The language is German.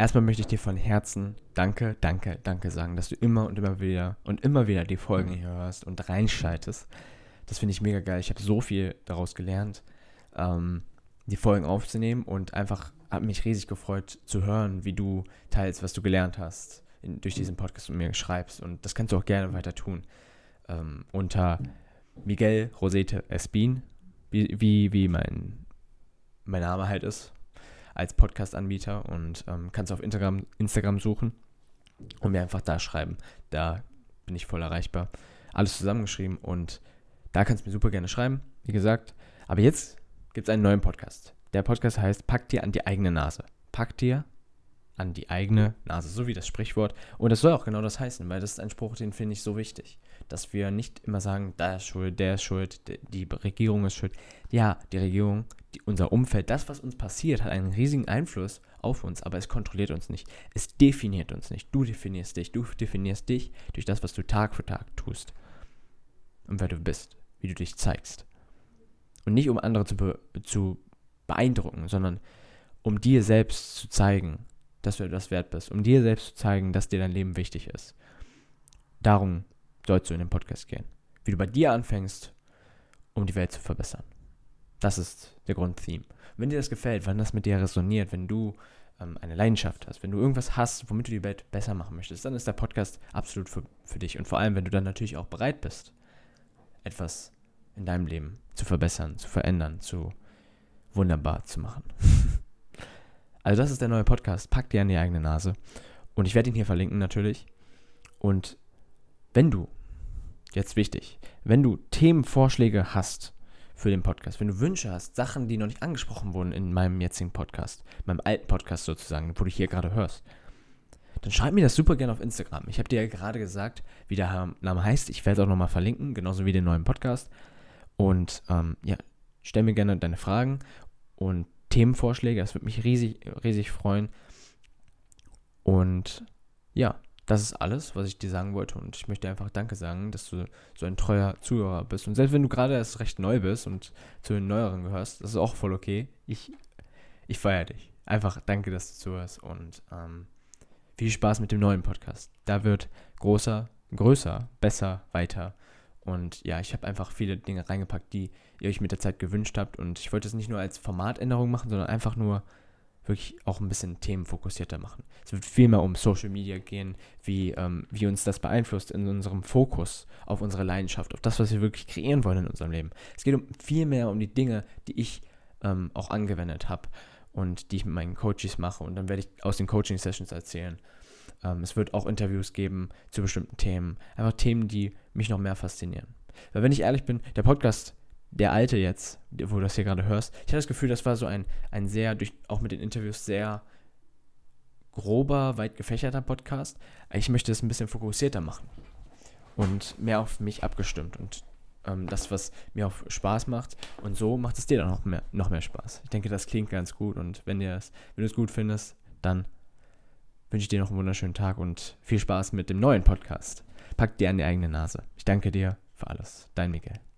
erstmal möchte ich dir von Herzen danke, danke, danke sagen, dass du immer und immer wieder und immer wieder die Folgen hier hörst und reinschaltest. Das finde ich mega geil. Ich habe so viel daraus gelernt, ähm, die Folgen aufzunehmen und einfach habe mich riesig gefreut zu hören, wie du teilst, was du gelernt hast in, durch diesen Podcast und mir schreibst. Und das kannst du auch gerne weiter tun. Ähm, unter Miguel Rosete Espin, wie, wie, wie mein, mein Name halt ist, als Podcast-Anbieter und ähm, kannst auf Instagram, Instagram suchen und mir einfach da schreiben. Da bin ich voll erreichbar. Alles zusammengeschrieben und da kannst du mir super gerne schreiben, wie gesagt. Aber jetzt gibt es einen neuen Podcast. Der Podcast heißt Pack dir an die eigene Nase. Pack dir an die eigene Nase, so wie das Sprichwort. Und das soll auch genau das heißen, weil das ist ein Spruch, den finde ich so wichtig. Dass wir nicht immer sagen, da ist schuld, der ist schuld, die Regierung ist schuld. Ja, die Regierung, die, unser Umfeld, das, was uns passiert, hat einen riesigen Einfluss auf uns, aber es kontrolliert uns nicht. Es definiert uns nicht. Du definierst dich. Du definierst dich durch das, was du Tag für Tag tust. Und wer du bist, wie du dich zeigst. Und nicht um andere zu, be zu beeindrucken, sondern um dir selbst zu zeigen, dass du das wert bist, um dir selbst zu zeigen, dass dir dein Leben wichtig ist. Darum sollst du in den Podcast gehen. Wie du bei dir anfängst, um die Welt zu verbessern. Das ist der Grundtheme. Wenn dir das gefällt, wenn das mit dir resoniert, wenn du ähm, eine Leidenschaft hast, wenn du irgendwas hast, womit du die Welt besser machen möchtest, dann ist der Podcast absolut für, für dich. Und vor allem, wenn du dann natürlich auch bereit bist, etwas in deinem Leben zu verbessern, zu verändern, zu wunderbar zu machen. Also das ist der neue Podcast. Pack dir an die eigene Nase. Und ich werde ihn hier verlinken natürlich. Und wenn du, jetzt wichtig, wenn du Themenvorschläge hast für den Podcast, wenn du Wünsche hast, Sachen, die noch nicht angesprochen wurden in meinem jetzigen Podcast, meinem alten Podcast sozusagen, wo du hier gerade hörst, dann schreib mir das super gerne auf Instagram. Ich habe dir ja gerade gesagt, wie der Name heißt. Ich werde es auch nochmal verlinken, genauso wie den neuen Podcast. Und ähm, ja, stell mir gerne deine Fragen und Themenvorschläge. Das würde mich riesig, riesig freuen. Und ja, das ist alles, was ich dir sagen wollte. Und ich möchte einfach Danke sagen, dass du so ein treuer Zuhörer bist. Und selbst wenn du gerade erst recht neu bist und zu den Neueren gehörst, das ist auch voll okay. Ich, ich feiere dich. Einfach danke, dass du zuhörst. Und ähm, viel Spaß mit dem neuen Podcast. Da wird großer, größer, besser, weiter und ja, ich habe einfach viele Dinge reingepackt, die ihr euch mit der Zeit gewünscht habt. Und ich wollte es nicht nur als Formatänderung machen, sondern einfach nur wirklich auch ein bisschen themenfokussierter machen. Es wird viel mehr um Social Media gehen, wie, ähm, wie uns das beeinflusst in unserem Fokus auf unsere Leidenschaft, auf das, was wir wirklich kreieren wollen in unserem Leben. Es geht um viel mehr um die Dinge, die ich ähm, auch angewendet habe und die ich mit meinen Coaches mache. Und dann werde ich aus den Coaching-Sessions erzählen. Ähm, es wird auch Interviews geben zu bestimmten Themen. Einfach Themen, die mich noch mehr faszinieren. Weil wenn ich ehrlich bin, der Podcast, der alte jetzt, wo du das hier gerade hörst, ich habe das Gefühl, das war so ein, ein sehr, durch, auch mit den Interviews, sehr grober, weit gefächerter Podcast. Ich möchte es ein bisschen fokussierter machen und mehr auf mich abgestimmt und ähm, das, was mir auch Spaß macht. Und so macht es dir dann noch mehr, noch mehr Spaß. Ich denke, das klingt ganz gut und wenn, dir das, wenn du es gut findest, dann wünsche ich dir noch einen wunderschönen Tag und viel Spaß mit dem neuen Podcast. Pack dir an die eigene Nase. Ich danke dir für alles. Dein Miguel.